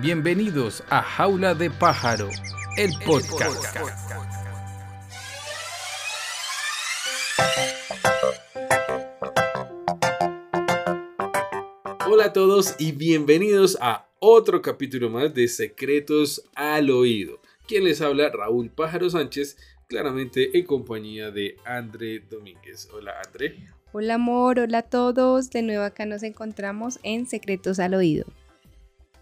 Bienvenidos a Jaula de Pájaro, el podcast. Hola a todos y bienvenidos a otro capítulo más de Secretos al Oído. Quien les habla, Raúl Pájaro Sánchez, claramente en compañía de André Domínguez. Hola André. Hola amor, hola a todos. De nuevo acá nos encontramos en Secretos al Oído.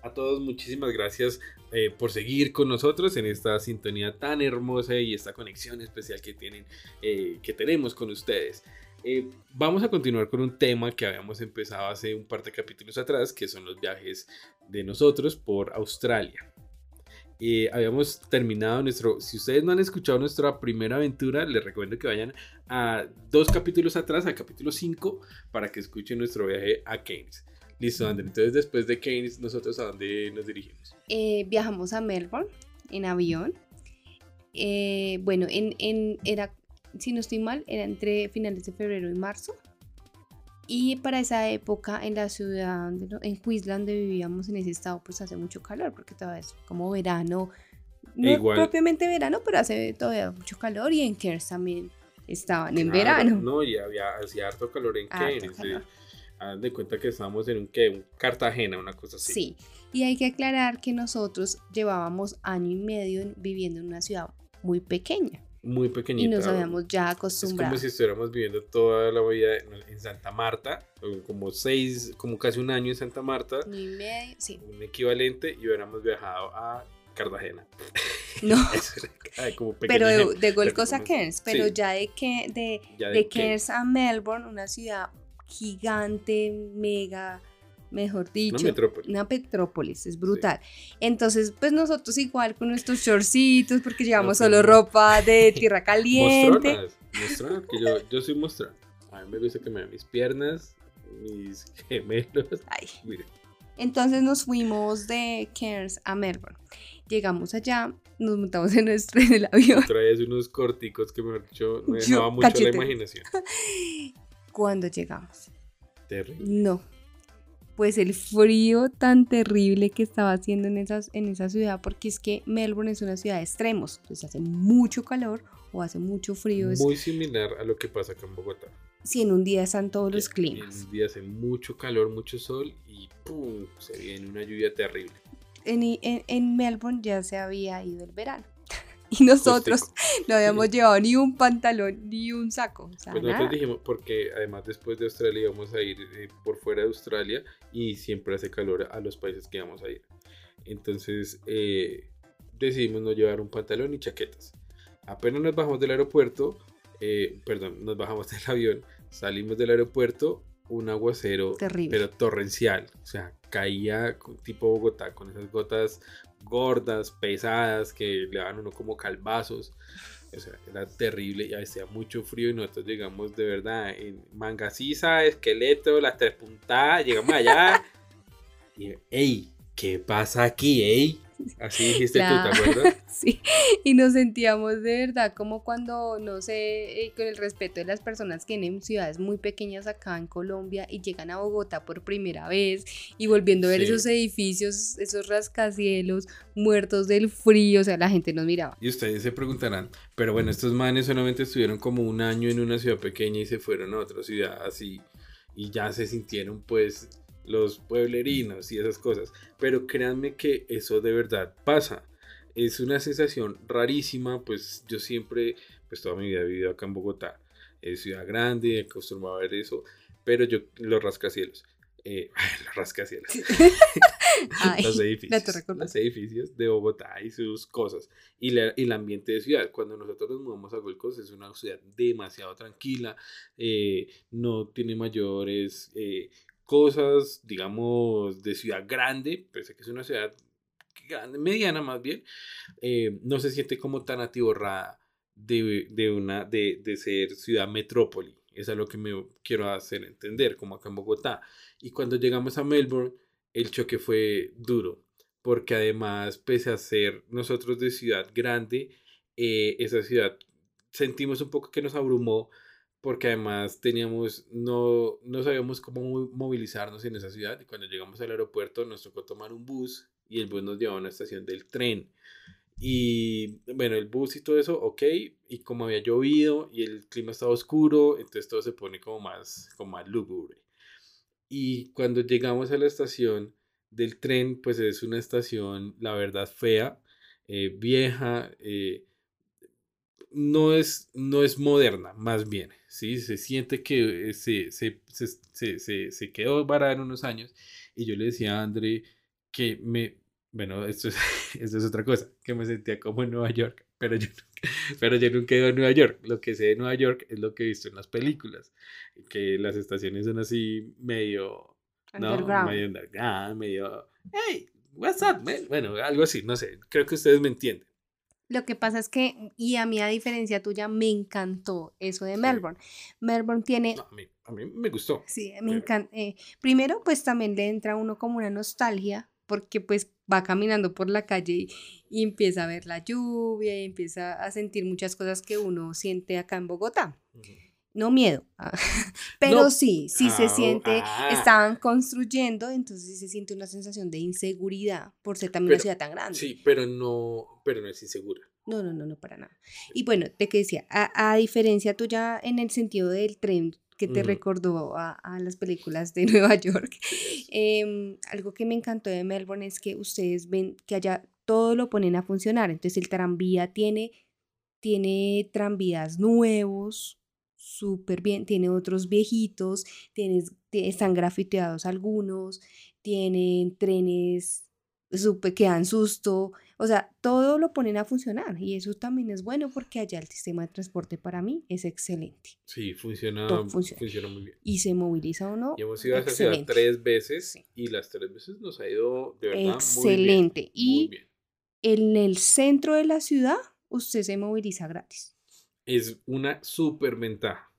A todos muchísimas gracias eh, por seguir con nosotros en esta sintonía tan hermosa y esta conexión especial que, tienen, eh, que tenemos con ustedes. Eh, vamos a continuar con un tema que habíamos empezado hace un par de capítulos atrás, que son los viajes de nosotros por Australia. habíamos terminado nuestro, si ustedes no han escuchado nuestra primera aventura, les recomiendo que vayan a dos capítulos atrás, al capítulo 5, para que escuchen nuestro viaje a Keynes. Listo, André. Entonces, después de Keynes, ¿nosotros a dónde nos dirigimos? Eh, viajamos a Melbourne en avión. Eh, bueno, en, en, era, si no estoy mal, era entre finales de febrero y marzo. Y para esa época en la ciudad, en Queensland, donde vivíamos en ese estado, pues hace mucho calor, porque todavía es como verano. No Igual. propiamente verano, pero hace todavía mucho calor. Y en Cairns también estaban en verano. No, y había, hacía harto calor en Cairns. Hagan de cuenta que estábamos en un, ¿qué? un Cartagena, una cosa así. Sí, y hay que aclarar que nosotros llevábamos año y medio viviendo en una ciudad muy pequeña. Muy pequeñita. Y nos habíamos ya acostumbrado. Es como si estuviéramos viviendo toda la vida en Santa Marta, como seis, como casi un año en Santa Marta. y medio, sí. Un equivalente y hubiéramos viajado a Cartagena. No. pero de, de Gold Coast a Cairns, pero ya de que de, de, Cairns a Melbourne, una ciudad gigante, mega, mejor dicho. Una metrópolis. Una metrópolis, es brutal. Entonces, pues nosotros igual con nuestros shortcitos, porque llevamos solo ropa de tierra caliente. Mostrar, que yo, yo soy mostrar. A mí me gusta que me vean mis piernas, mis gemelos. Ay. Entonces nos fuimos de Cairns a Melbourne. Llegamos allá, nos montamos en, nuestro, en el avión. Traes unos corticos que me, hecho, me dejaba mucho la imaginación. cuando llegamos. Terrible. No. Pues el frío tan terrible que estaba haciendo en, esas, en esa ciudad, porque es que Melbourne es una ciudad de extremos, pues hace mucho calor o hace mucho frío. Muy similar a lo que pasa acá en Bogotá. Sí, en un día están todos los climas. En un día hace mucho calor, mucho sol y ¡pum! se viene una lluvia terrible. En, en, en Melbourne ya se había ido el verano. Y nosotros no habíamos llevado ni un pantalón ni un saco. pues nosotros dijimos, porque además después de Australia íbamos a ir eh, por fuera de Australia y siempre hace calor a los países que vamos a ir. Entonces eh, decidimos no llevar un pantalón ni chaquetas. Apenas nos bajamos del aeropuerto, eh, perdón, nos bajamos del avión, salimos del aeropuerto, un aguacero, Terrible. pero torrencial. O sea, caía tipo Bogotá con esas gotas gordas, pesadas, que le daban uno como calvazos. O sea, era terrible y hacía mucho frío y nosotros llegamos de verdad en mangasiza, esqueleto, las tres puntadas, llegamos allá y, ¡ey! ¿Qué pasa aquí, ey? Así dijiste tú, ¿te acuerdas? sí, y nos sentíamos de verdad como cuando, no sé, eh, con el respeto de las personas que vienen en ciudades muy pequeñas acá en Colombia y llegan a Bogotá por primera vez y volviendo a ver esos edificios, esos rascacielos muertos del frío, o sea, la gente nos miraba. Y ustedes se preguntarán, pero bueno, estos manes solamente estuvieron como un año en una ciudad pequeña y se fueron a otra ciudad así y ya se sintieron pues los pueblerinos y esas cosas. Pero créanme que eso de verdad pasa. Es una sensación rarísima, pues yo siempre, pues toda mi vida he vivido acá en Bogotá. Es ciudad grande, acostumbrado a ver eso, pero yo, los rascacielos. Eh, los rascacielos. los, edificios, los edificios de Bogotá y sus cosas. Y, el ambiente de ciudad. Cuando nosotros nos mudamos a Gold es una ciudad demasiado tranquila. Eh, no tiene mayores eh, cosas, digamos, de ciudad grande, pese a que es una ciudad grande, mediana más bien, eh, no se siente como tan atiborrada de, de una, de, de, ser ciudad metrópoli. Eso es lo que me quiero hacer entender, como acá en Bogotá. Y cuando llegamos a Melbourne, el choque fue duro, porque además, pese a ser nosotros de ciudad grande, eh, esa ciudad sentimos un poco que nos abrumó porque además teníamos, no, no sabíamos cómo movilizarnos en esa ciudad y cuando llegamos al aeropuerto nos tocó tomar un bus y el bus nos llevaba a una estación del tren. Y bueno, el bus y todo eso, ok, y como había llovido y el clima estaba oscuro, entonces todo se pone como más, como más lúgubre. Y cuando llegamos a la estación del tren, pues es una estación, la verdad, fea, eh, vieja, eh, no, es, no es moderna, más bien, ¿sí? Se siente que se, se, se, se, se quedó varada en unos años. Y yo le decía a André que me, bueno, esto es, esto es otra cosa, que me sentía como en Nueva York, pero yo, pero yo nunca he ido a Nueva York. Lo que sé de Nueva York es lo que he visto en las películas, que las estaciones son así medio... Underground. No, medio underground, medio... Hey, what's up, man? Bueno, algo así, no sé, creo que ustedes me entienden. Lo que pasa es que, y a mí a diferencia tuya, me encantó eso de Melbourne. Melbourne tiene... No, a, mí, a, mí, me gustó. Sí, me encanta. Eh, primero, pues también le entra a uno como una nostalgia, porque pues va caminando por la calle y, y, empieza a ver la lluvia y empieza a sentir muchas cosas que uno siente acá en Bogotá. Uh -huh. No miedo, ah, pero no. sí, sí se siente, ah. estaban construyendo, entonces sí se siente una sensación de inseguridad por ser también pero, una ciudad tan grande. Sí, pero no, pero no es insegura. No, no, no, no, para nada. Y bueno, te que decía, a, a diferencia tuya en el sentido del tren que te mm. recordó a, a, las películas de Nueva York, eh, algo que me encantó de Melbourne es que ustedes ven que allá todo lo ponen a funcionar, entonces el tranvía tiene, tiene tranvías nuevos, súper bien, tiene otros viejitos, tienes, están grafiteados algunos, tienen trenes super, que dan susto, o sea, todo lo ponen a funcionar y eso también es bueno porque allá el sistema de transporte para mí es excelente. Sí, funciona, funciona. funciona muy bien. Y se moviliza o no. Y hemos ido a esa ciudad tres veces sí. y las tres veces nos ha ido de verdad excelente. Muy bien, y muy bien. en el centro de la ciudad usted se moviliza gratis es una súper ventaja.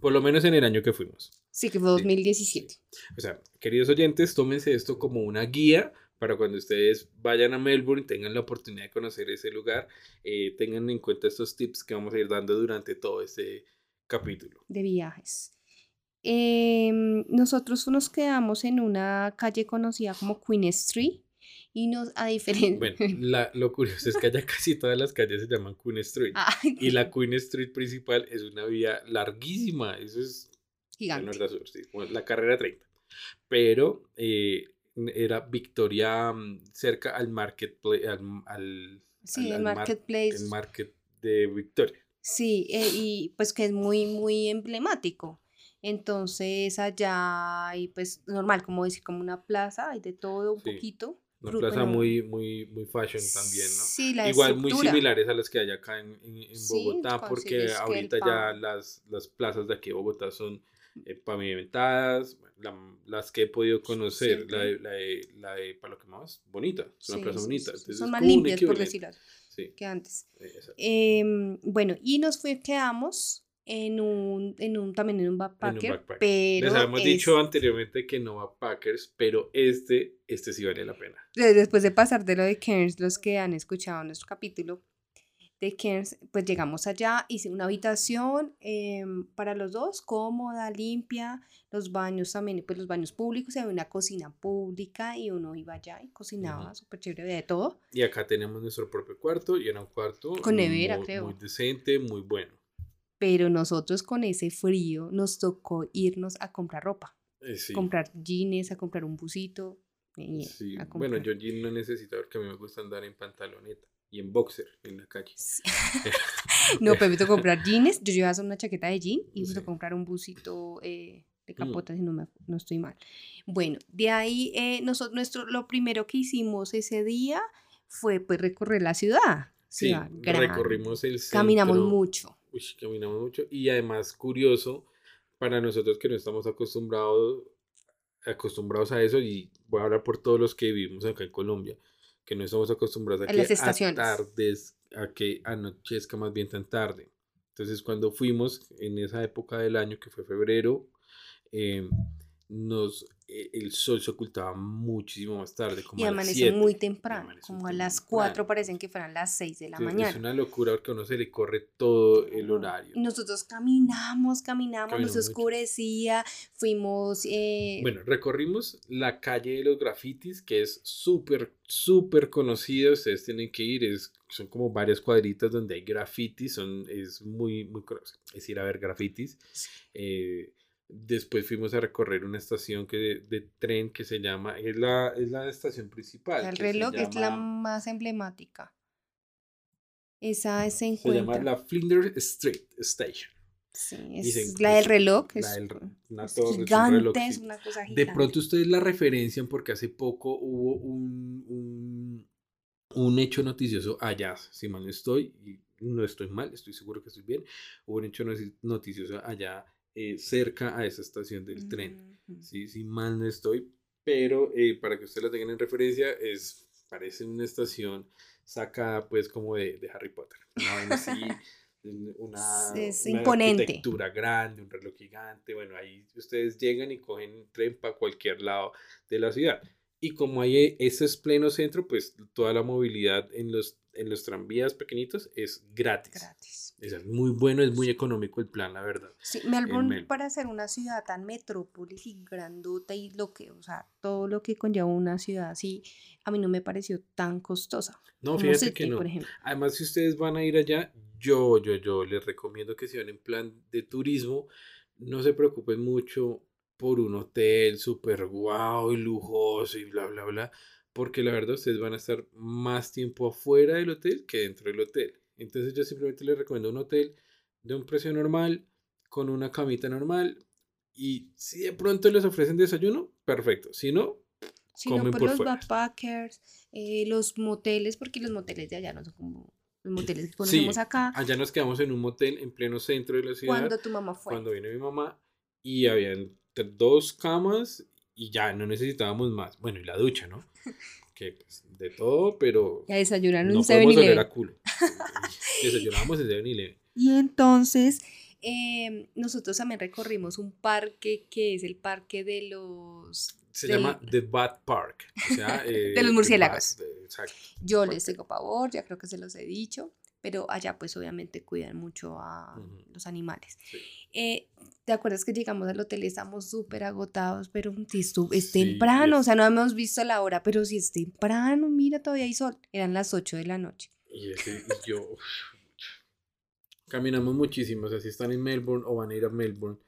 Por lo menos en el año que fuimos. Sí, que fue 2017. Sí. O sea, queridos oyentes, tómense esto como una guía para cuando ustedes vayan a Melbourne, tengan la oportunidad de conocer ese lugar, eh, tengan en cuenta estos tips que vamos a ir dando durante todo este capítulo. De viajes. Eh, nosotros nos quedamos en una calle conocida como Queen Street y nos, a diferencia... Bueno, la, lo curioso es que allá casi todas las calles se llaman Queen Street. Ay, Y la Queen Street principal es una vía larguísima, eso es... Gigante. bueno, la, sí, la carrera 30. Pero eh, era Victoria mm, cerca al marketplace, al, al, sí, al, el marketplace. Mar, el market de Victoria. Sí, eh, y pues que es muy, muy emblemático. Entonces allá hay pues normal, como decir, como una plaza, hay de todo un Sí. poquito. Una Gru- plaza muy, muy, muy fashion también, ¿no? Sí, la Igual muy estructura. similares a las que hay acá en, en- en Sí, Bogotá, porque consigues que el ahorita ya las, las plazas de aquí de Bogotá son eh, pavimentadas, la- las que he podido conocer, Sí, la, de, la, de, la de Palo Quemado es bonita, es una Sí, plaza sí, bonita. sí, sí, entonces Son más limpias, por decirlo Sí, que antes. eh, bueno, y nos fue, quedamos en un, en un, también en un backpacker, backpacker. pero Les habíamos es- dicho anteriormente que no va Packers, pero este, este sí vale la pena. de- después de pasar de lo de Cairns, los que han escuchado nuestro capítulo de Cairns, pues llegamos allá, hice una habitación em, para los dos, cómoda, limpia, los baños también, pues los baños públicos, había una cocina pública y uno iba allá y cocinaba, Ujú. súper chévere, había de todo. Y acá tenemos nuestro propio cuarto y era un cuarto Con nevera, muy, creo. muy decente, muy bueno. Pero nosotros con ese frío nos tocó irnos a comprar ropa, Eh, sí. comprar jeans, a comprar un busito. y Sí, a bueno, yo jean no necesito porque a mí me gusta andar en pantaloneta y en boxer en la calle. Sí. no, pero me tocó comprar jeans. Yo llevaba una chaqueta de jean y me tocó comprar un busito eh, de Mm. capota, si no, me, no estoy mal. Bueno, de ahí eh, nosotros, nuestro, lo primero que hicimos ese día fue pues recorrer la ciudad. Sí, ciudad recorrimos el centro. Caminamos mucho. Uy, caminamos mucho. Y además, curioso, para nosotros que no estamos acostumbrados, acostumbrados a eso, y voy a hablar por todos los que vivimos acá en Colombia, que no estamos acostumbrados a A que estaciones. tardes, a que anochezca más bien tan tarde. Entonces, cuando fuimos en esa época del año, que fue febrero, eh, nos eh, el sol se ocultaba muchísimo más tarde. Como y a las amanece 7, muy temprano, como a las temprano. 4 parecen que fueran las 6 de la mañana. Es una locura porque a uno se le corre todo el horario. Nosotros caminamos, caminamos, Caminamos nos mucho. oscurecía, fuimos... eh, Bueno, recorrimos la calle de los grafitis, que es súper, súper conocida. Ustedes tienen que ir. Es, son como varias cuadritas donde hay grafitis. Son, es muy, muy conocido. Es ir a ver grafitis. Eh, después fuimos a recorrer una estación que, de, de tren que se llama. Es la, es la estación principal. el que se reloj es la llama- más emblemática. Esa se Se encuentra. llama la Flinders Street Station. Sí, es la del es reloj. la Es, del- una es torre, es un gigante, reloj, es una cosa De gigante. pronto ustedes la referencian porque hace poco hubo un, un, un hecho noticioso allá, si mal no estoy, y no estoy mal, estoy seguro que estoy bien, hubo un hecho noticioso allá eh, cerca a esa estación del tren. ¿sí? si mal no estoy, pero eh, para que ustedes la tengan en referencia, es, parece una estación sacada pues como de, de Harry Potter, así, un- una, Es una imponente. arquitectura grande, un reloj gigante, bueno, ahí ustedes llegan y cogen tren para cualquier lado de la ciudad. Y como hay e- ese es pleno centro, pues toda la movilidad en los, en los tranvías pequeñitos es gratis. Gratis. Es muy bueno, es muy económico el plan, la verdad. Sí, Melbourne Melbourne. para ser una ciudad tan metrópolis y grandota y lo que, o sea, todo lo que conlleva una ciudad así, a mí no me pareció tan costosa. No, fíjate que no. por ejemplo. Además, si ustedes van a ir allá, yo, yo, yo les recomiendo que si van en plan de turismo, no se preocupen mucho por un hotel súper guau y lujoso y bla, bla, bla, porque la verdad ustedes van a estar más tiempo afuera del hotel que dentro del hotel. Entonces yo simplemente les recomiendo un hotel de un precio normal, con una camita normal, y si de pronto les ofrecen desayuno, perfecto. Si no, Si no, comen pues por los fuera. backpackers, eh, los moteles, porque los moteles de allá no son como los moteles que Sí, conocemos acá. allá nos quedamos en un motel en pleno centro de la ciudad. Cuando tu mamá fue. cuando vino mi mamá y habían dos camas y ya no necesitábamos más. Bueno, y la ducha, ¿no? Que pues, de todo, pero Ya desayunaron no un podemos oler 7-Eleven. a culo. Desayunábamos en 7-Eleven. Y entonces em, nosotros también recorrimos un parque que es el parque de los... Se del- llama The Bat Park. O sea, eh, los murciélagos. Bat, exacto. Yo les tengo pavor, ya creo que se los he dicho, pero allá pues obviamente cuidan mucho a Ujú. los animales. Sí. Eh, ¿Te acuerdas que llegamos al hotel y estamos súper agotados? Pero estu- es Sí, temprano, o es- sea, no hemos visto la hora, pero si es temprano, mira, todavía hay sol. Eran las 8 de la noche. Y, ese- y yo. caminamos muchísimo. O sea, si están en Melbourne o van a ir a Melbourne,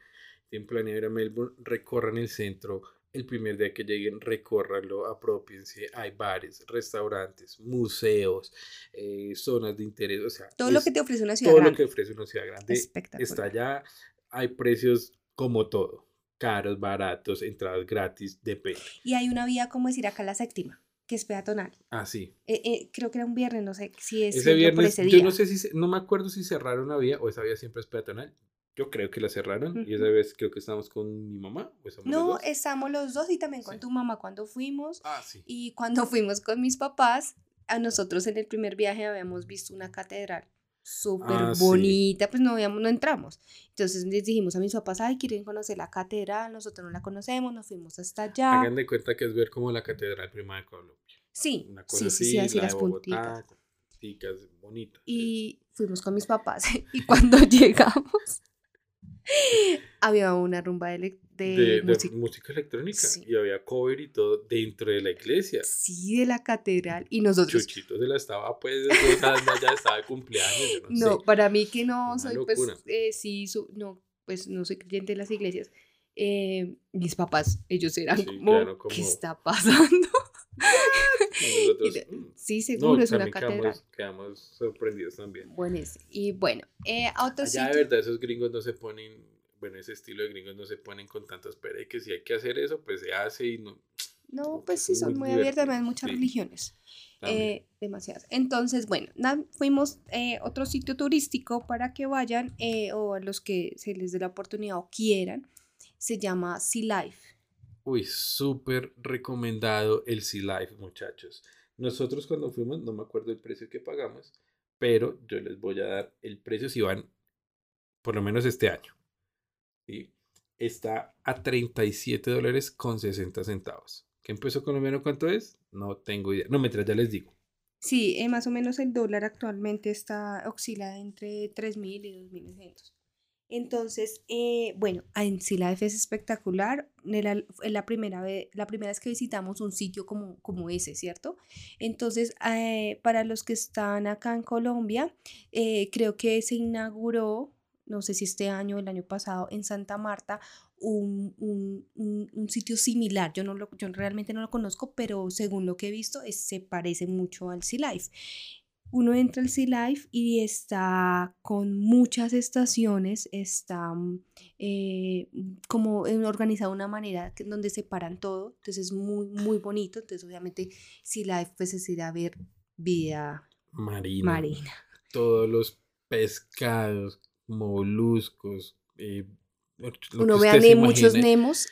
tienen planeado ir a Melbourne, recorran el centro. El primer día que lleguen, recórranlo, apropiense. Hay bares, restaurantes, museos, eh, zonas de interés. O sea, Todo lo que te ofrece una ciudad todo lo grande. que ofrece una ciudad grande Espectacular. está allá. Hay precios como todo: caros, baratos, entradas gratis, depende. Y hay una vía, como decir acá, la séptima, que es peatonal. Ah, sí. Eh, eh, creo que era un viernes, no sé si es Ese por viernes, ese yo no sé si, no me acuerdo si cerraron la vía o esa vía siempre es peatonal. Yo creo que la cerraron y esa vez creo que estábamos con mi mamá. ¿o estamos los No, dos? estamos los dos y también con Sí. tu mamá cuando fuimos. Ah, sí. Y cuando fuimos con mis papás, a nosotros en el primer viaje habíamos visto una catedral súper Ah, sí. bonita, pues no, habíamos, no entramos. Entonces les dijimos a mis papás, ay, quieren conocer la catedral, nosotros no la conocemos, nos fuimos hasta allá. Hagan de cuenta que es ver como la Catedral Prima de Colombia. Sí, Una cosa sí, sí, así, sí, así la las de puntitas. Bogotá, con punticas, bonita. Y fuimos con mis papás. Y cuando llegamos, había una rumba de, de música. electrónica Sí. y había cover y todo dentro de la iglesia. Sí, de la catedral. Y nosotros, Chuchito se la estaba pues ya estaba de cumpleaños, no, No, sé. para mí que no Una soy, locura. pues, eh, sí, su- no, pues no soy creyente de las iglesias. eh, mis papás, ellos eran Sí, como, claro, como- ¿qué está pasando? Nosotros, de- mm, Sí, no, seguro, es una catedral. quedamos, quedamos sorprendidos también. Buenísimo. Y bueno, eh, a otro Allá de sitio- verdad esos gringos no se ponen, bueno, ese estilo de gringos no se ponen con tantas y que si hay que hacer eso, pues se hace y no. No, pues sí, muy son muy abiertas, divertido, hay muchas sí. religiones. eh, demasiadas. Entonces, bueno, na- fuimos eh, otro sitio turístico para que vayan eh, o a los que se les dé la oportunidad o quieran. Se llama Sea Life. Uy, súper recomendado el Sea Life, muchachos. Nosotros cuando fuimos, no me acuerdo el precio que pagamos, pero yo les voy a dar el precio si van por lo menos este año. ¿sí? está a 37 dólares con 60 centavos. ¿Qué en colombiano cuánto es? No tengo idea. No, mientras ya les digo. Sí, eh, más o menos el dólar actualmente está oscila entre 3.000 y 2.900. Entonces, eh, bueno, en sí la es espectacular. Es la, primera vez, la primera vez que visitamos un sitio como, como ese, ¿cierto? Entonces, eh, para los que están acá en Colombia, eh, creo que se inauguró, no sé si este año o el año pasado, en Santa Marta, un, un, un, sitio similar. Yo, no lo, yo realmente no lo conozco, pero según lo que he visto, se parece mucho al Sea Life uno entra al Sea Life y está con muchas estaciones, está mm, eh, como organizado de una manera que, donde separan todo, entonces es muy, muy bonito, entonces obviamente Sea Life pues es ir a ver vida marina. marina. Todos los pescados, moluscos, eh, uno ve muchos Nemos,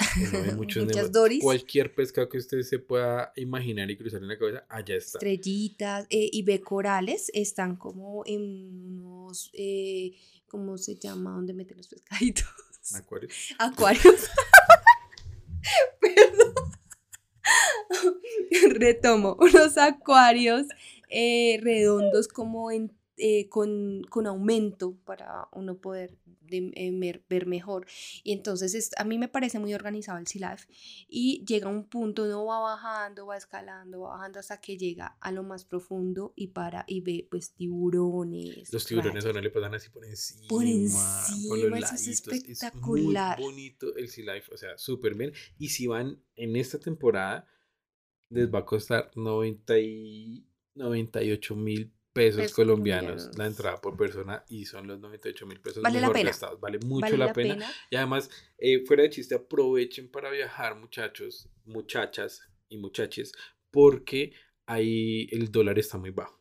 muchas Doris. Cualquier pescado que usted se pueda imaginar y cruzar en la cabeza, allá está. Estrellitas eh, y ve corales, están como en unos, eh, ¿cómo se llama? ¿Dónde meten los pescaditos? Acuarios. Acuarios. Perdón. Retomo, unos acuarios eh, redondos como en con, con, aumento para uno poder de, eh, ver mejor. Y entonces a mí me parece muy organizado el Sea Life y llega un punto, uno va bajando, va escalando, va bajando hasta que llega a lo más profundo y para y ve pues tiburones. Los tiburones a uno le pasan así por encima. Por encima, es espectacular. muy bonito el Sea Life, o sea, súper bien. Y si van en esta temporada, les va a costar 90 y 98 mil pesos, colombianos, la entrada por persona y son los 98 mil pesos vale mejor la pena. gastados. Vale mucho la, pena. Y además, eh, fuera de chiste, aprovechen para viajar, muchachos, muchachas y muchaches, porque ahí el dólar está muy bajo.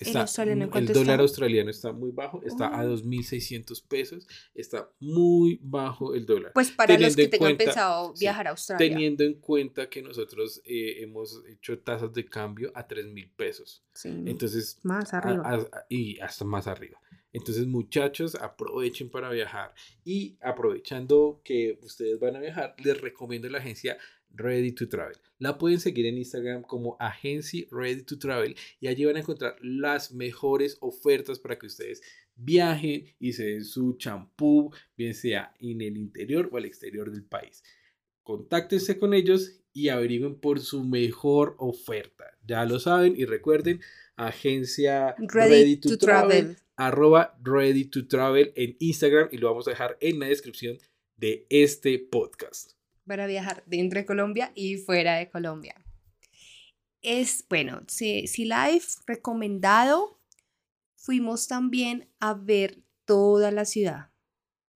Está, el, dólar australiano está muy bajo, está a 2.600 pesos, está muy bajo el dólar. Pues para los que tengan pensado viajar a Australia. Teniendo en cuenta que nosotros eh, hemos hecho tasas de cambio a 3.000 pesos. Sí, Entonces, más arriba. y hasta más arriba. Entonces, muchachos, aprovechen para viajar. Y aprovechando que ustedes van a viajar, les recomiendo la agencia Ready to Travel. La pueden seguir en Instagram como Agency Ready to Travel y allí van a encontrar las mejores ofertas para que ustedes viajen y se den su champú, bien sea en el interior o al exterior del país. Contáctense con ellos y averigüen por su mejor oferta. Ya lo saben y recuerden, agencia Ready, to, travel, arroba Ready to Travel en Instagram y lo vamos a dejar en la descripción de este podcast para viajar dentro de Colombia y fuera de Colombia. Es, bueno, si, si Life recomendado, fuimos también a ver toda la ciudad.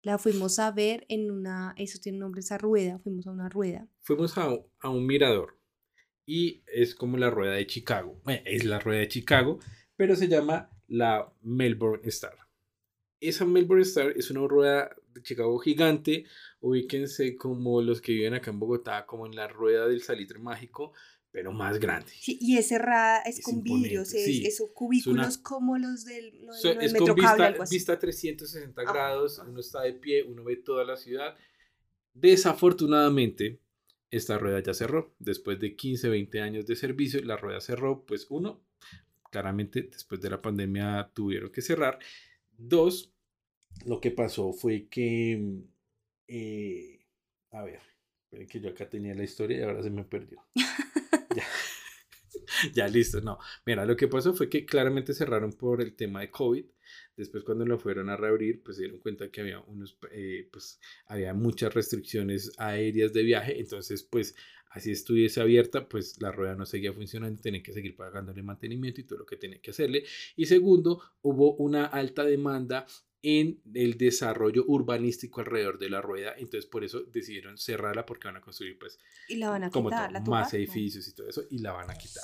La fuimos a ver en una, eso tiene nombre, esa rueda, fuimos a una rueda. Fuimos a, a un mirador y es como la rueda de Chicago. es la rueda de Chicago, pero se llama la Melbourne Star. Esa Melbourne Star es una rueda de Chicago gigante ubíquense como los que viven acá en Bogotá, como en la rueda del salitre mágico, pero más grande. Sí, y es cerrada, es, con vidrios, es, cubículos como los del, lo, es con vista, vista 360 grados, uno está de pie, uno ve toda la ciudad. Desafortunadamente, esta rueda ya cerró. Después de 15, 20 años de servicio, la rueda cerró, pues uno, claramente después de la pandemia tuvieron que cerrar. Dos, lo que pasó fue que eh, a ver, que yo acá tenía la historia y ahora se me perdió. ya. ya listo, no. Mira, lo que pasó fue que claramente cerraron por el tema de COVID. Después cuando lo fueron a reabrir, pues se dieron cuenta que había unos, eh, pues había muchas restricciones aéreas de viaje. Entonces, pues así estuviese abierta, pues la rueda no seguía funcionando, tenía que seguir pagándole mantenimiento y todo lo que tenía que hacerle. Y segundo, hubo una alta demanda en el desarrollo urbanístico alrededor de la rueda, entonces por eso decidieron cerrarla porque van a construir pues y la van a como más edificios y todo eso y la van a quitar.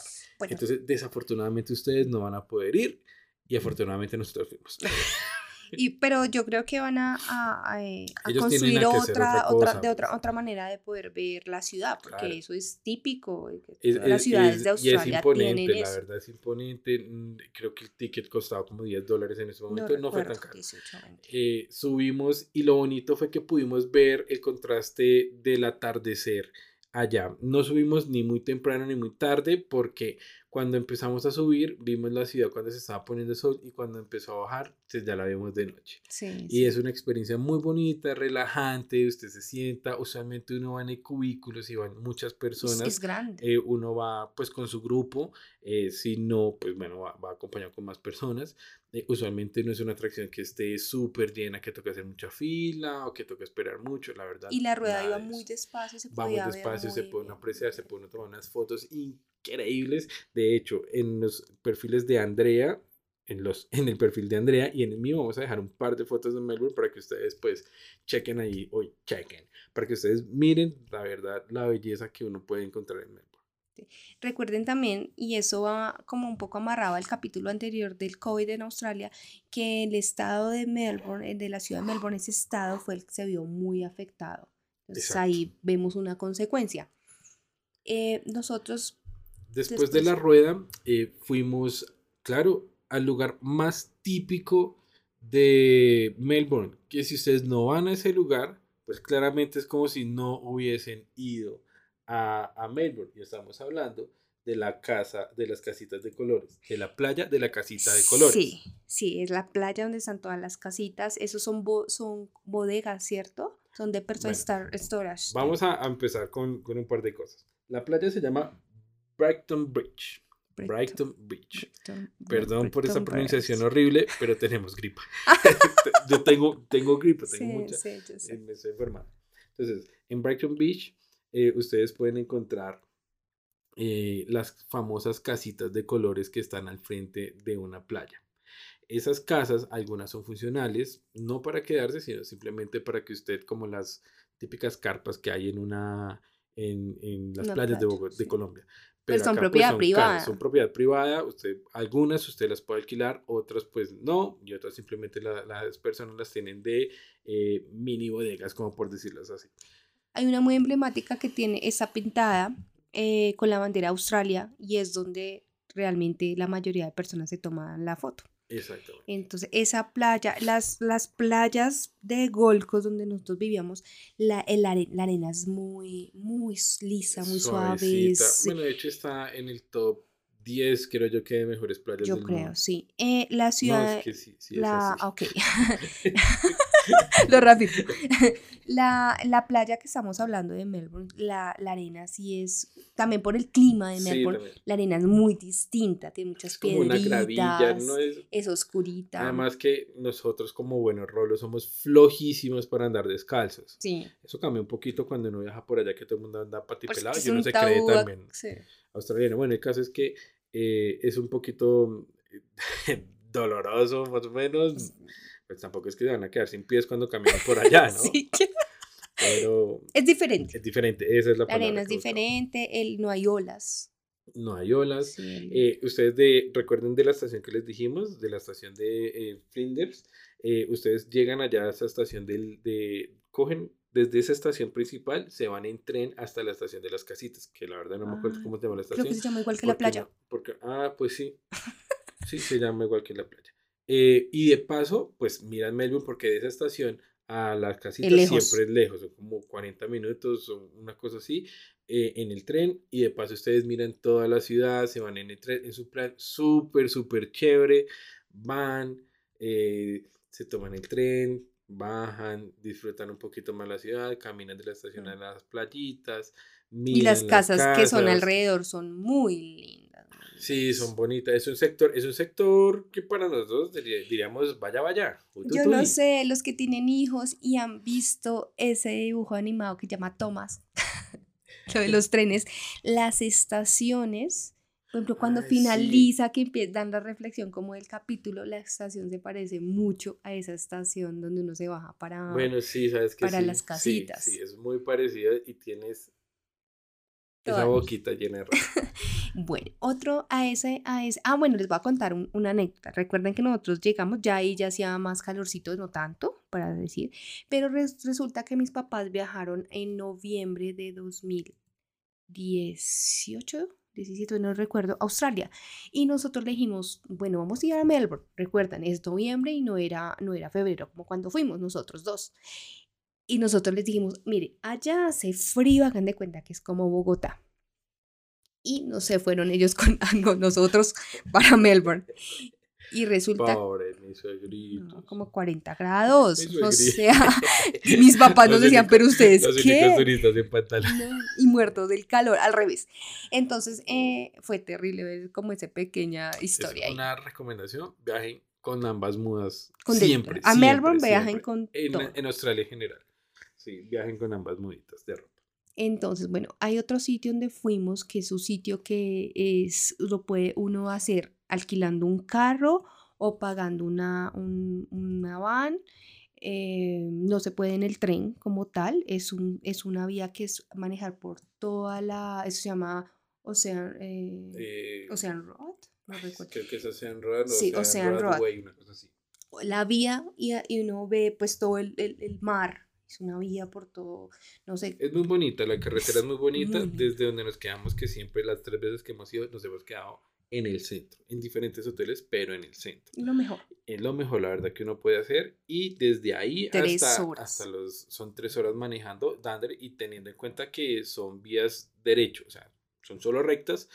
Entonces desafortunadamente ustedes no van a poder ir y afortunadamente nosotros fuimos. Y, pero yo creo que van a, a, a, eh, construir a otra, otra de otra, otra manera de poder ver la ciudad, porque Claro. eso es típico. Es- las es- ciudades es- de y es Australia imponente, tienen la eso. verdad es imponente. Mm, Creo que el ticket costaba como 10 dólares en ese momento, no, fue tan caro. 18, 20. Eh, subimos y lo bonito fue que pudimos ver el contraste del atardecer allá. No subimos ni muy temprano ni muy tarde porque cuando empezamos a subir vimos la ciudad cuando se estaba poniendo el sol y cuando empezó a bajar pues ya la vimos de noche. Sí, Y sí. es una experiencia muy bonita, relajante, usted se sienta, usualmente uno va en cubículos y van muchas Es- personas. es grande. eh, uno va pues con su grupo, eh, si no, pues bueno, va, va acompañado con más personas. Eh, usualmente no es una atracción que esté súper llena, que toque hacer mucha fila o que toque esperar mucho, la verdad. Y la rueda iba muy despacio, se Va muy podía ver despacio, se muy puede apreciar, se puede uno tomar unas fotos increíbles. De hecho, en los perfiles de Andrea, en, los, en el perfil de Andrea y en el mío vamos a dejar un par de fotos de Melbourne para que ustedes pues chequen ahí, hoy chequen, para que ustedes miren la verdad, la belleza que uno puede encontrar en Melbourne. Recuerden también, y eso va como un poco amarrado al capítulo anterior del COVID en Australia, que el estado de Melbourne, el de la ciudad de Melbourne, ese estado fue el que se vio muy afectado. Entonces Exacto. ahí vemos una consecuencia. Eh, nosotros, Después, de la rueda, eh, fuimos, claro, al lugar más típico de Melbourne, que si ustedes no van a ese lugar, pues claramente es como si no hubiesen ido a, a Melbourne. Y estamos hablando de la casa, de las casitas de colores, de la playa de la casita de colores. sí, sí, es la playa donde están todas las casitas. Esos son, bo- son bodegas, ¿cierto? Son de personas storage. Vamos a, a empezar con, con un par de cosas. La playa se llama Brighton Bridge. Brighton Beach. Brighton- Perdón por esa pronunciación horrible, pero tenemos gripa. Yo tengo, tengo gripa, tengo Sí, mucha. sí, yo sé. eh, Me estoy enfermando. Entonces, en Brighton Beach, eh, ustedes pueden encontrar eh, las famosas casitas de colores que están al frente de una playa. Esas casas, algunas son funcionales, no para quedarse, sino simplemente para que usted, como las típicas carpas que hay en una en, en las playas de, de. Colombia. Pero son acá, propiedad caras, privada. son propiedad privada, usted, algunas usted las puede alquilar, otras pues no, y otras simplemente la- las personas las tienen de eh, mini bodegas, como por decirlas así. Hay una muy emblemática que tiene, está pintada eh, con la bandera de Australia y es donde realmente la mayoría de personas se toman la foto. Exactamente. Entonces, esa playa, las, las playas de Gold Coast donde nosotros vivíamos, la, el are- la arena es muy, muy lisa, muy suave. Suavecita. es- Bueno, de hecho está en el top 10, creo yo, que de mejores playas yo del creo, mundo. sí. Eh, la No, ciudad, es que sí, sí es la, así. ah, ok. Lo rápido. La, la playa que estamos hablando de Melbourne, la, la arena sí es, también por el clima de Melbourne, la arena es muy distinta, tiene muchas Es como una piedritas, gravilla, no es... es oscurita. Además que nosotros como buenos rolos somos flojísimos para andar descalzos. sí. Eso cambia un poquito cuando uno viaja por allá, que todo el mundo anda Pues patipelado que es y uno se cree también sí. australiano. Bueno, el caso es que eh, es un poquito doloroso, más o menos. Pues tampoco es que se van a quedar sin pies cuando caminan por allá, ¿no? Sí. Pero Es diferente. es diferente, esa es la La palabra. arena es diferente, el, no hay olas. No hay olas. Sí, Eh, ustedes de, recuerden de la estación que les dijimos, de la estación de eh, Flinders, eh, ustedes llegan allá a esa estación del, de, cogen desde esa estación principal, se van en tren hasta la estación de las casitas, que la verdad no me acuerdo Ah, cómo se llama la Creo estación. que se llama igual que la playa. no- porque, ah, pues sí, sí, se llama igual que la playa. Eh, y de paso, pues miran Melbourne porque de esa estación a las casitas lejos. siempre es lejos, son como 40 minutos o una cosa así eh, en el tren y de paso ustedes miran toda la ciudad, se van en el tren, en su plan súper, súper chévere, van, eh, se toman el tren, bajan, disfrutan un poquito más la ciudad, caminan de la estación a las playitas. Y las miran casas que son alrededor son muy lindas. Sí, son bonitas. Es un sector, es un sector que para nosotros diría- diríamos vaya, vaya. uy, Yo no sé, los que tienen hijos y han visto ese dibujo animado que llama Thomas, lo de los trenes, las estaciones, por ejemplo, cuando Ay, sí. finaliza, que empie- dan la reflexión como del capítulo, la estación se parece mucho a esa estación donde uno se baja para... Bueno, sí, sabes que para sí, las sí, casitas. Sí, es muy parecida y tienes esa Todas. boquita llena de. Bueno, otro a ese, a ese. Ah, bueno, les voy a contar un- una anécdota. Recuerden que nosotros llegamos, ya ahí ya hacía más calorcito, no tanto, para decir. Pero res- resulta que mis papás viajaron en noviembre de 2018, 17, no recuerdo, Australia. Y nosotros le dijimos, bueno, vamos a ir a Melbourne. Recuerdan, es noviembre y no era, no era febrero, como cuando fuimos nosotros dos. Y nosotros les dijimos, mire, allá hace frío, hagan de cuenta que es como Bogotá. Y no se fueron ellos con, nosotros para Melbourne. Y resulta Pobre, no, como 40 grados. O sea, mis papás nos decían, pero ustedes, Los ¿qué? únicos turistas en pantalón. No, y muertos del calor, al revés. Entonces, eh, fue terrible ver como esa pequeña historia Es ahí. una recomendación, viajen con ambas mudas. Con siempre. a siempre, Melbourne viajen siempre. con en, todo. en Australia en general. Sí, viajen con ambas muditas de ropa. Entonces, bueno, hay otro sitio donde fuimos que es un sitio que es, lo puede uno hacer alquilando un carro o pagando una, un- una van. eh, no se puede en el tren como tal, es, un, es una vía que es manejar por toda la, eso se llama Ocean, eh, Eh, Ocean Road, no recuerdo. Creo que es Ocean Road. Sí, Ocean Road. Way, una cosa así. la vía y, y uno ve pues todo el, el- el mar, es una vía por todo, no sé, Es muy bonita, la carretera es muy bonita. muy desde donde nos quedamos, que siempre las tres veces que hemos ido, nos hemos quedado en el centro, en diferentes hoteles, pero en el centro. lo mejor. Es lo mejor, la verdad, que uno puede hacer. Y desde ahí Tres hasta, horas. hasta los. Son tres horas manejando Dander y teniendo en cuenta que son vías derecho, o sea, son solo rectas,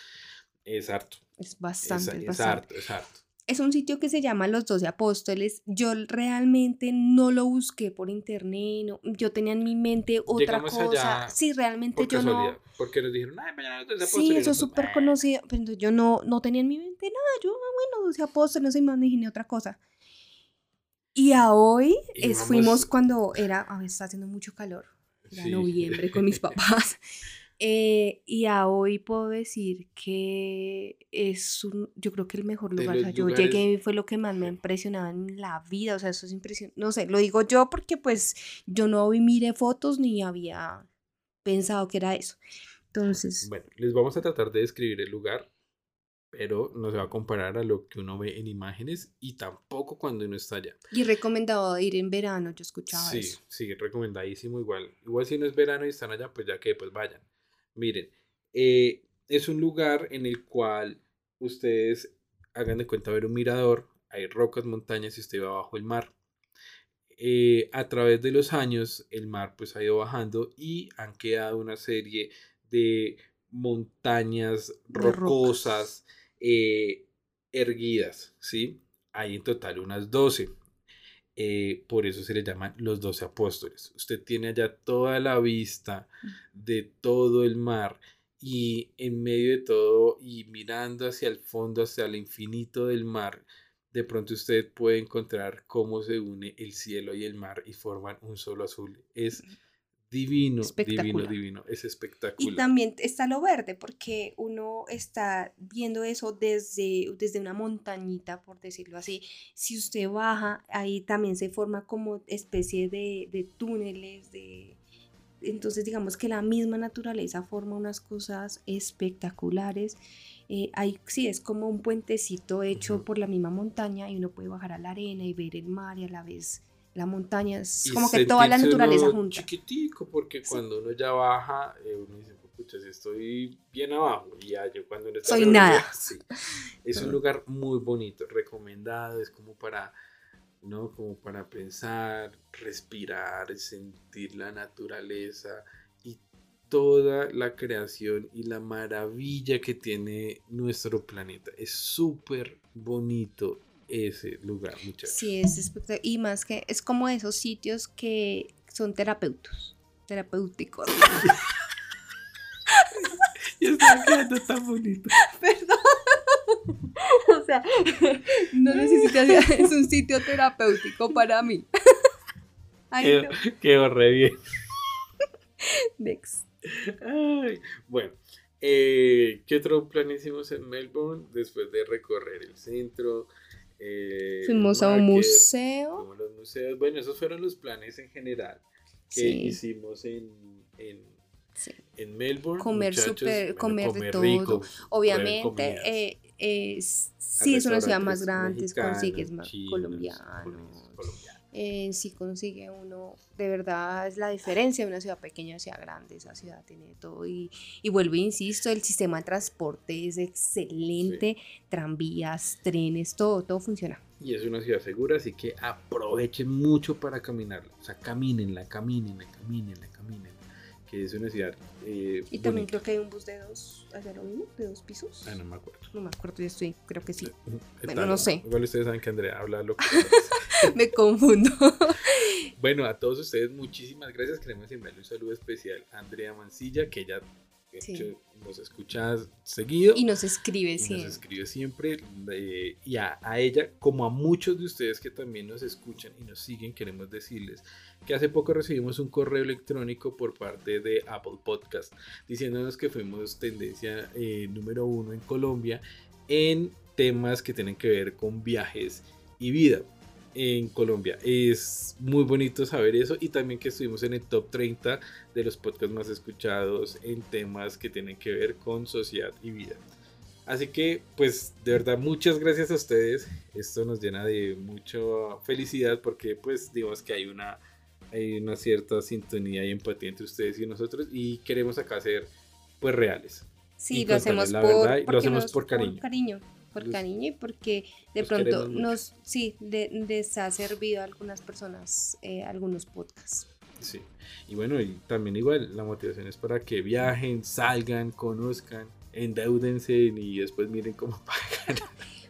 es harto. Es Es, bastante, es es bastante. harto, es harto. Es un sitio que se llama Los Doce Apóstoles. Yo realmente no lo busqué por internet. no- yo tenía en mi mente otra Llegamos cosa. sí, realmente yo no. Porque nos dijeron, ay, mañana los Sí, eso es pues, súper conocido. Pero entonces yo no, no tenía en mi mente nada. Yo, ah, bueno, Doce Apóstoles, no sé, me imaginé otra cosa. Y a hoy Y es, vamos- fuimos cuando era, a ver, está haciendo mucho calor. Era Sí. noviembre con mis papás. Eh, y a hoy puedo decir que es un, yo creo que el mejor lugar. O sea, yo lugares- llegué y fue lo que más me ha impresionado en la vida. O sea, eso es impresionante. No sé, lo digo yo porque pues yo no vi, miré fotos ni había pensado que era eso. Entonces, Bueno, les vamos a tratar de describir el lugar, pero no se va a comparar a lo que uno ve en imágenes y tampoco cuando uno está allá. y recomendado ir en verano, yo escuchaba Sí, eso. sí, recomendadísimo igual. Igual si no es verano y están allá, pues ya que pues vayan. Miren, eh, es un lugar en el cual ustedes hagan de cuenta ver un mirador, hay rocas, montañas y usted va bajo el mar. Eh, a través de los años el mar pues ha ido bajando y han quedado una serie de montañas De rocosas eh, erguidas, ¿sí? Hay en total unas 12. Eh, por eso se le llaman los 12 apóstoles. Usted tiene allá toda la vista de todo el mar y en medio de todo y mirando hacia el fondo, hacia el infinito del mar, de pronto usted puede encontrar cómo se une el cielo y el mar y forman un solo azul. Es divino, divino, Espectacular. divino. Es Y espectacular. también está lo verde, porque uno está viendo eso desde, desde una montañita, por decirlo así. Si usted baja, ahí también se forma como especie de, de túneles, de... Entonces digamos que la misma naturaleza forma unas cosas espectaculares. Eh, ahí sí es como un puentecito hecho por la misma montaña y uno puede bajar a la arena y ver el mar y a la vez la montaña. Es Y como que toda la naturaleza uno junta. chiquitico, porque Sí. cuando uno ya baja, eh, uno dice, pucha, si estoy bien abajo. Y ya yo cuando uno está Soy nada. sí. Es un lugar muy bonito, recomendado, es como para, ¿no? Como para pensar, respirar, sentir la naturaleza y toda la creación y la maravilla que tiene nuestro planeta. Es súper bonito ese lugar, muchachos. Sí, es espectacular. Y más que es como esos sitios que son terapeutos, terapéuticos. Y está quedando tan bonito. Perdón. O sea, no necesitas, es un sitio terapéutico para mí. Ay, Quedó, no. quedó re bien. Next. Ay, bueno, eh, ¿qué otro plan hicimos en Melbourne después de recorrer el centro? Eh, Fuimos a un museo. fuimos a los museos. Bueno, esos fueron los planes en general que Sí. hicimos en, en, Sí. En Melbourne, Comer bueno, comer de todo. rico, Obviamente, eh, eh, sí es una ciudad más grande, consigues más colombianos. colombianos. Eh, sí consigue uno, de verdad es la diferencia de una ciudad pequeña a una ciudad grande, esa ciudad tiene todo y, y vuelvo e insisto, el sistema de transporte es excelente, tranvías, trenes, todo, todo funciona. Y es una ciudad segura, así que aprovechen mucho para caminarla. O sea, camínenla, camínenla, camínenla, camínenla. Que es una ciudad. eh, Y también bonita. creo que hay un bus de dos, ¿hacia lo mismo? ¿De dos pisos? Ah, no me acuerdo. No me acuerdo, yo estoy, creo que sí. Está no bien. sé. Igual ustedes saben que Andrea habla lo que me confundo. Bueno, a todos ustedes muchísimas gracias. Queremos enviarle un saludo especial a Andrea Mancilla, que ella de Sí. hecho, nos escucha seguido. y nos escribe y nos siempre. escribe siempre. eh, y a, a ella, como a muchos de ustedes que también nos escuchan y nos siguen, queremos decirles que hace poco recibimos un correo electrónico por parte de Apple Podcast diciéndonos que fuimos tendencia eh, número uno en Colombia en temas que tienen que ver con viajes y vida en Colombia. Es muy bonito saber eso y también que estuvimos en el top 30 de los podcasts más escuchados en temas que tienen que ver con sociedad y vida. Así que, pues, de verdad, muchas gracias a ustedes. Esto nos llena de mucha felicidad porque, pues, digamos que hay una, hay una cierta sintonía y empatía entre ustedes y nosotros y queremos acá ser, pues, reales. Sí, lo hacemos por, lo hacemos por cariño. cariño, por Los- cariño y porque de pronto nos, sí, le- les ha servido a algunas personas eh, algunos podcasts. Sí. Y bueno, y también igual, la motivación es para que viajen, salgan, conozcan, endeudense y después miren cómo pagan.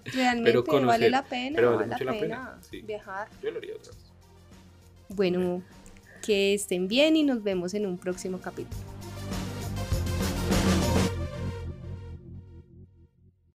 Realmente conocer, vale la pena, pero vale vale mucho la la pena, pena, sí. viajar. Yo lo haría otra vez. Bueno, que estén bien y nos vemos en un próximo capítulo.